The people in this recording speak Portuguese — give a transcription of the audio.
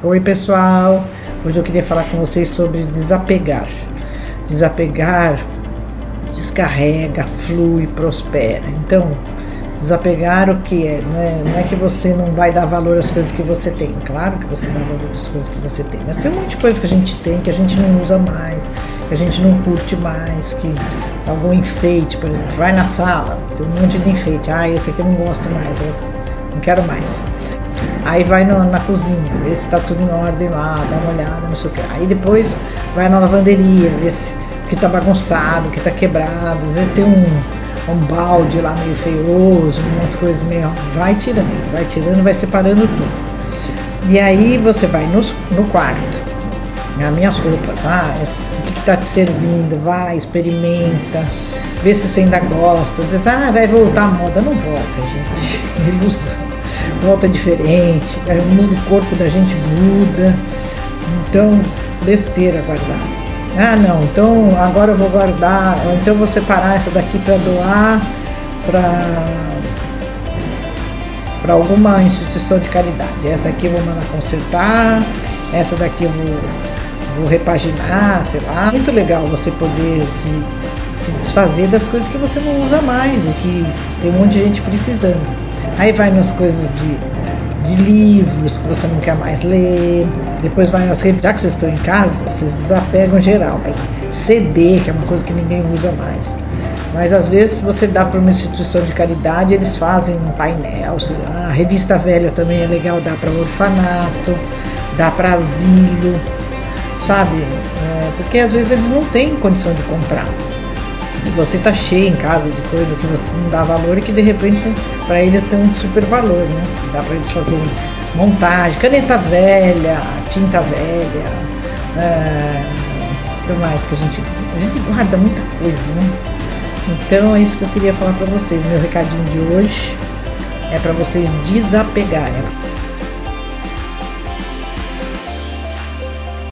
Oi, pessoal. Hoje eu queria falar com vocês sobre desapegar. Desapegar descarrega, flui, prospera. Então, desapegar o que é? Não, é? não é que você não vai dar valor às coisas que você tem. Claro que você dá valor às coisas que você tem. Mas tem um monte de coisa que a gente tem que a gente não usa mais, que a gente não curte mais, que algum enfeite, por exemplo. Vai na sala, tem um monte de enfeite. Ah, esse aqui eu não gosto mais, eu não quero mais. Aí vai no, na cozinha, vê se está tudo em ordem lá, dá uma olhada, não sei o que. Aí depois vai na lavanderia, vê se que está bagunçado, que está quebrado. Às vezes tem um, um balde lá meio feioso, umas coisas meio. Vai tirando, vai tirando, vai separando tudo. E aí você vai no, no quarto, as minhas roupas, ah, o que está te servindo, vai, experimenta, vê se você ainda gosta. Às vezes, ah, vai voltar a moda. Não volta, gente. Ilusão volta diferente, o corpo da gente muda. Então, besteira guardar. Ah, não, então agora eu vou guardar, ou então vou separar essa daqui para doar para para alguma instituição de caridade. Essa aqui eu vou mandar consertar, essa daqui eu vou, vou repaginar, sei lá. Muito legal você poder se, se desfazer das coisas que você não usa mais e que tem um monte de gente precisando. Aí vai nas coisas de, de livros que você não quer mais ler. Depois vai nas revistas. Já que vocês estão em casa, vocês desapegam geral. CD, que é uma coisa que ninguém usa mais. Mas às vezes você dá para uma instituição de caridade, eles fazem um painel. A revista velha também é legal, dá para orfanato, dá para asilo, sabe? É, porque às vezes eles não têm condição de comprar você tá cheio em casa de coisa que você não dá valor e que de repente para eles tem um super valor, né? Dá para eles fazerem montagem, caneta velha, tinta velha, é, o mais que a gente a gente guarda muita coisa, né? Então é isso que eu queria falar para vocês. Meu recadinho de hoje é para vocês desapegarem.